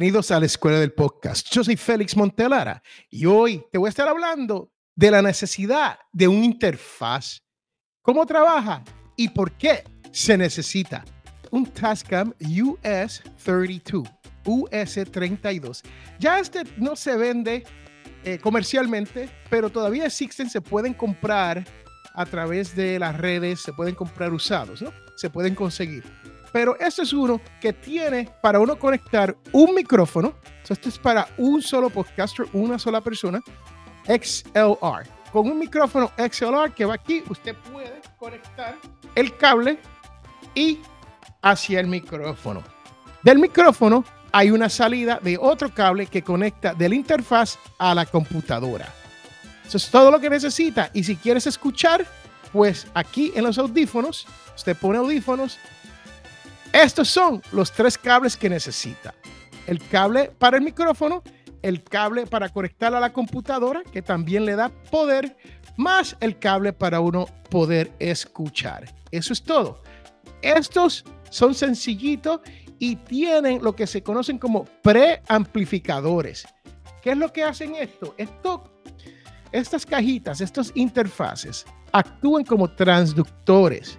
Bienvenidos a la Escuela del Podcast. Yo soy Félix Montelara y hoy te voy a estar hablando de la necesidad de un interfaz, cómo trabaja y por qué se necesita un Tascam US32, US32. Ya este no se vende eh, comercialmente, pero todavía existen, se pueden comprar a través de las redes, se pueden comprar usados, ¿no? Se pueden conseguir. Pero este es uno que tiene para uno conectar un micrófono. esto es para un solo podcaster, una sola persona. XLR. Con un micrófono XLR que va aquí, usted puede conectar el cable y hacia el micrófono. Del micrófono hay una salida de otro cable que conecta del interfaz a la computadora. Eso es todo lo que necesita. Y si quieres escuchar, pues aquí en los audífonos, usted pone audífonos estos son los tres cables que necesita. El cable para el micrófono, el cable para conectar a la computadora, que también le da poder, más el cable para uno poder escuchar. Eso es todo. Estos son sencillitos y tienen lo que se conocen como preamplificadores. ¿Qué es lo que hacen esto? Esto, estas cajitas, estos interfaces, actúan como transductores.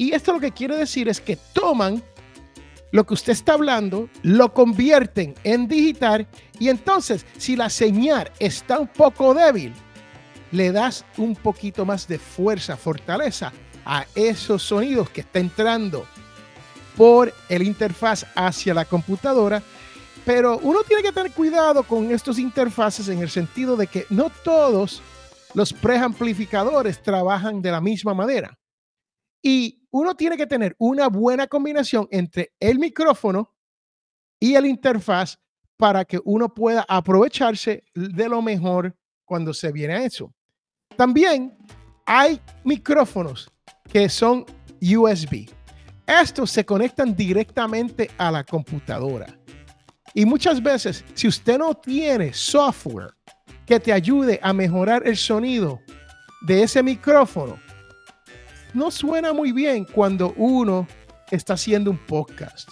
Y esto lo que quiere decir es que toman lo que usted está hablando, lo convierten en digital y entonces si la señal está un poco débil, le das un poquito más de fuerza, fortaleza a esos sonidos que está entrando por el interfaz hacia la computadora. Pero uno tiene que tener cuidado con estos interfaces en el sentido de que no todos los preamplificadores trabajan de la misma manera. Y uno tiene que tener una buena combinación entre el micrófono y el interfaz para que uno pueda aprovecharse de lo mejor cuando se viene a eso. También hay micrófonos que son USB. Estos se conectan directamente a la computadora. Y muchas veces, si usted no tiene software que te ayude a mejorar el sonido de ese micrófono, no suena muy bien cuando uno está haciendo un podcast.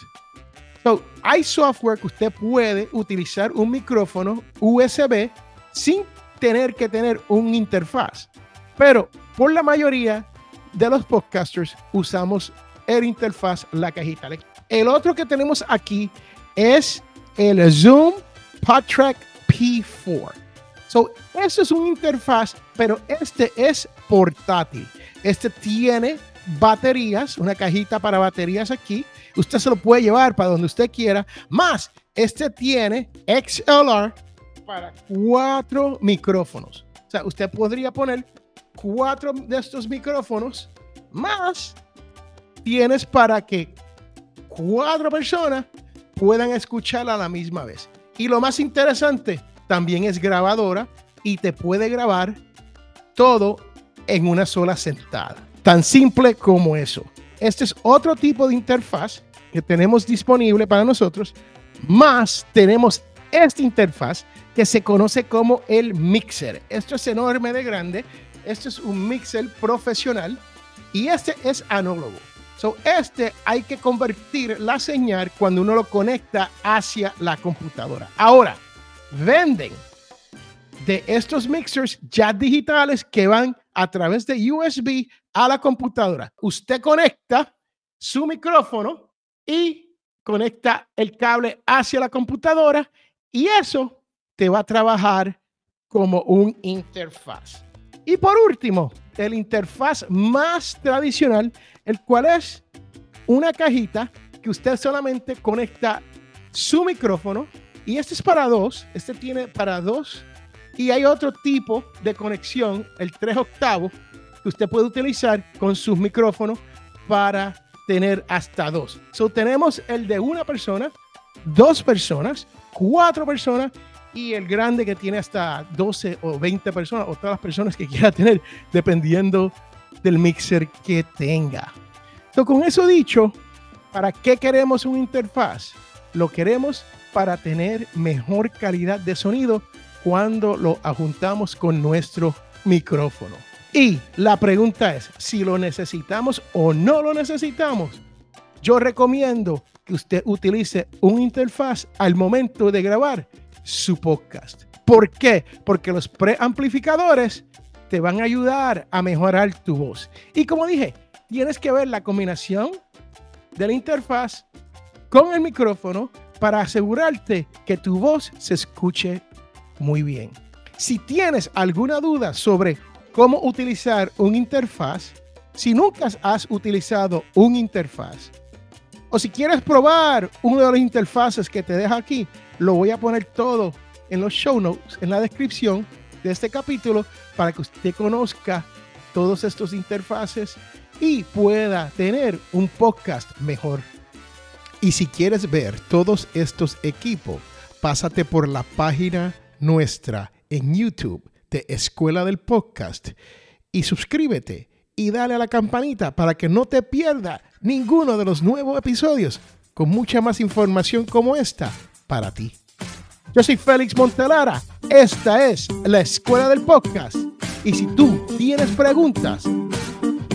hay software que usted puede utilizar un micrófono USB sin tener que tener un interfaz. Pero por la mayoría de los podcasters usamos el interfaz, la cajita. El otro que tenemos aquí es el Zoom PodTrack P4. So, eso es un interfaz, pero este es portátil. Este tiene baterías, una cajita para baterías aquí. Usted se lo puede llevar para donde usted quiera. Más, este tiene XLR para cuatro micrófonos. O sea, usted podría poner cuatro de estos micrófonos más tienes para que cuatro personas puedan escucharla a la misma vez. Y lo más interesante, también es grabadora y te puede grabar todo en una sola sentada. Tan simple como eso. Este es otro tipo de interfaz que tenemos disponible para nosotros, más tenemos esta interfaz que se conoce como el mixer. Esto es enorme de grande. Esto es un mixer profesional y este es análogo. So, este hay que convertir la señal cuando uno lo conecta hacia la computadora. Ahora, venden de estos mixers ya digitales que van a través de USB a la computadora. Usted conecta su micrófono y conecta el cable hacia la computadora y eso te va a trabajar como un interfaz. Y por último, el interfaz más tradicional, el cual es una cajita que usted solamente conecta su micrófono y este es para dos, este tiene para dos y hay otro tipo de conexión, el 3 octavos, que usted puede utilizar con sus micrófonos para tener hasta dos. So, tenemos el de una persona, dos personas, cuatro personas y el grande que tiene hasta 12 o 20 personas o todas las personas que quiera tener, dependiendo del mixer que tenga. So, con eso dicho, ¿para qué queremos una interfaz? Lo queremos para tener mejor calidad de sonido cuando lo ajuntamos con nuestro micrófono. Y la pregunta es, si lo necesitamos o no lo necesitamos, yo recomiendo que usted utilice un interfaz al momento de grabar su podcast. ¿Por qué? Porque los preamplificadores te van a ayudar a mejorar tu voz. Y como dije, tienes que ver la combinación de la interfaz con el micrófono para asegurarte que tu voz se escuche muy bien. Si tienes alguna duda sobre cómo utilizar un interfaz, si nunca has utilizado un interfaz, o si quieres probar uno de los interfaces que te deja aquí, lo voy a poner todo en los show notes, en la descripción de este capítulo, para que usted conozca todos estos interfaces y pueda tener un podcast mejor. Y si quieres ver todos estos equipos, pásate por la página nuestra en YouTube de Escuela del Podcast y suscríbete y dale a la campanita para que no te pierda ninguno de los nuevos episodios con mucha más información como esta para ti. Yo soy Félix Montelara, esta es la Escuela del Podcast y si tú tienes preguntas,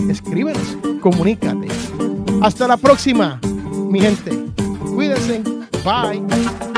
escríbenos, comunícate. Hasta la próxima, mi gente. Cuídense. Bye.